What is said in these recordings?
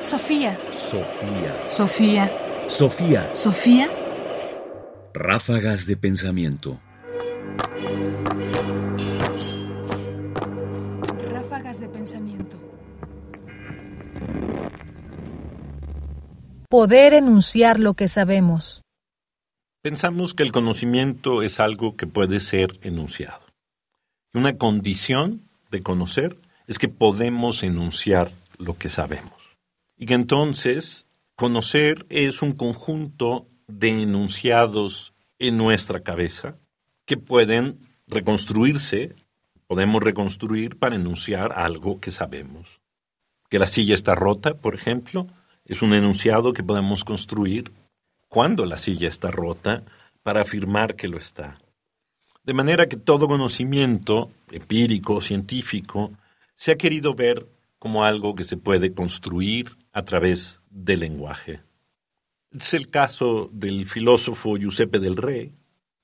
Sofía. Sofía. Sofía. Sofía. Sofía. Ráfagas de pensamiento. Ráfagas de pensamiento. Poder enunciar lo que sabemos. Pensamos que el conocimiento es algo que puede ser enunciado. Una condición de conocer es que podemos enunciar lo que sabemos. Y que entonces conocer es un conjunto de enunciados en nuestra cabeza que pueden reconstruirse, podemos reconstruir para enunciar algo que sabemos. Que la silla está rota, por ejemplo, es un enunciado que podemos construir cuando la silla está rota para afirmar que lo está. De manera que todo conocimiento empírico, científico, se ha querido ver como algo que se puede construir a través del lenguaje. Es el caso del filósofo Giuseppe del Re,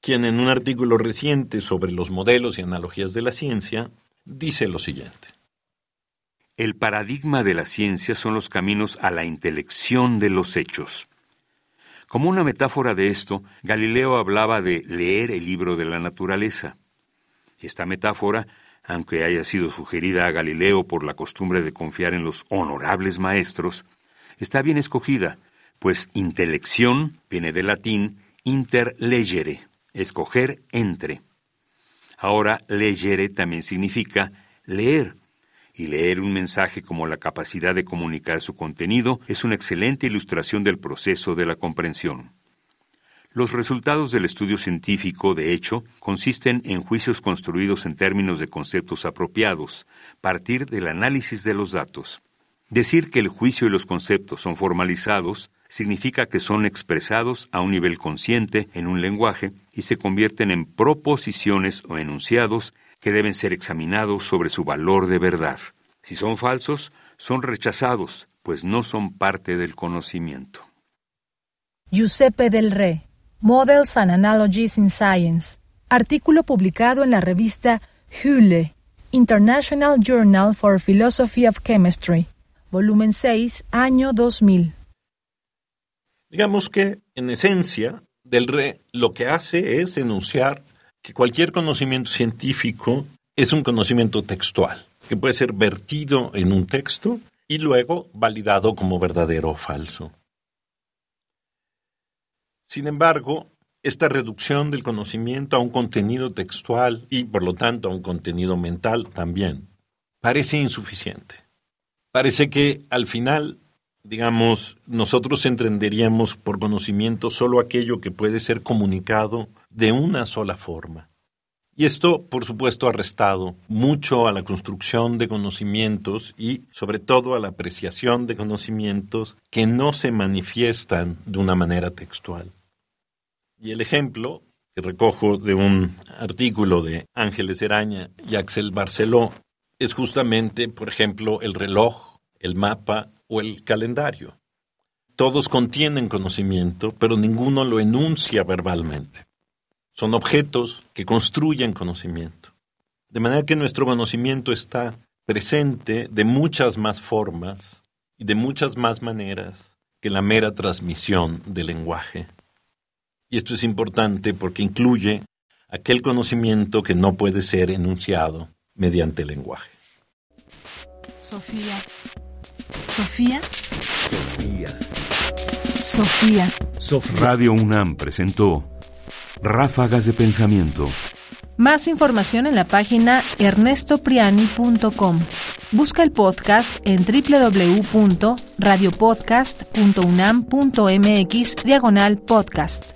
quien en un artículo reciente sobre los modelos y analogías de la ciencia dice lo siguiente. El paradigma de la ciencia son los caminos a la intelección de los hechos. Como una metáfora de esto, Galileo hablaba de leer el libro de la naturaleza. Esta metáfora aunque haya sido sugerida a Galileo por la costumbre de confiar en los honorables maestros, está bien escogida, pues intelección viene del latín interlegere, escoger entre. Ahora, legere también significa leer, y leer un mensaje como la capacidad de comunicar su contenido es una excelente ilustración del proceso de la comprensión. Los resultados del estudio científico, de hecho, consisten en juicios construidos en términos de conceptos apropiados, partir del análisis de los datos. Decir que el juicio y los conceptos son formalizados significa que son expresados a un nivel consciente en un lenguaje y se convierten en proposiciones o enunciados que deben ser examinados sobre su valor de verdad. Si son falsos, son rechazados, pues no son parte del conocimiento. Giuseppe del Re Models and Analogies in Science, artículo publicado en la revista Hule, International Journal for Philosophy of Chemistry, volumen 6, año 2000. Digamos que, en esencia, Del Re lo que hace es enunciar que cualquier conocimiento científico es un conocimiento textual, que puede ser vertido en un texto y luego validado como verdadero o falso. Sin embargo, esta reducción del conocimiento a un contenido textual y, por lo tanto, a un contenido mental también, parece insuficiente. Parece que al final, digamos, nosotros entenderíamos por conocimiento solo aquello que puede ser comunicado de una sola forma. Y esto, por supuesto, ha restado mucho a la construcción de conocimientos y, sobre todo, a la apreciación de conocimientos que no se manifiestan de una manera textual. Y el ejemplo que recojo de un artículo de Ángeles Eraña y Axel Barceló es justamente, por ejemplo, el reloj, el mapa o el calendario. Todos contienen conocimiento, pero ninguno lo enuncia verbalmente. Son objetos que construyen conocimiento. De manera que nuestro conocimiento está presente de muchas más formas y de muchas más maneras que la mera transmisión del lenguaje. Y esto es importante porque incluye aquel conocimiento que no puede ser enunciado mediante el lenguaje. Sofía. Sofía. Sofía. Sofía. Radio UNAM presentó Ráfagas de Pensamiento. Más información en la página ernestopriani.com. Busca el podcast en www.radiopodcast.unam.mx diagonal podcast.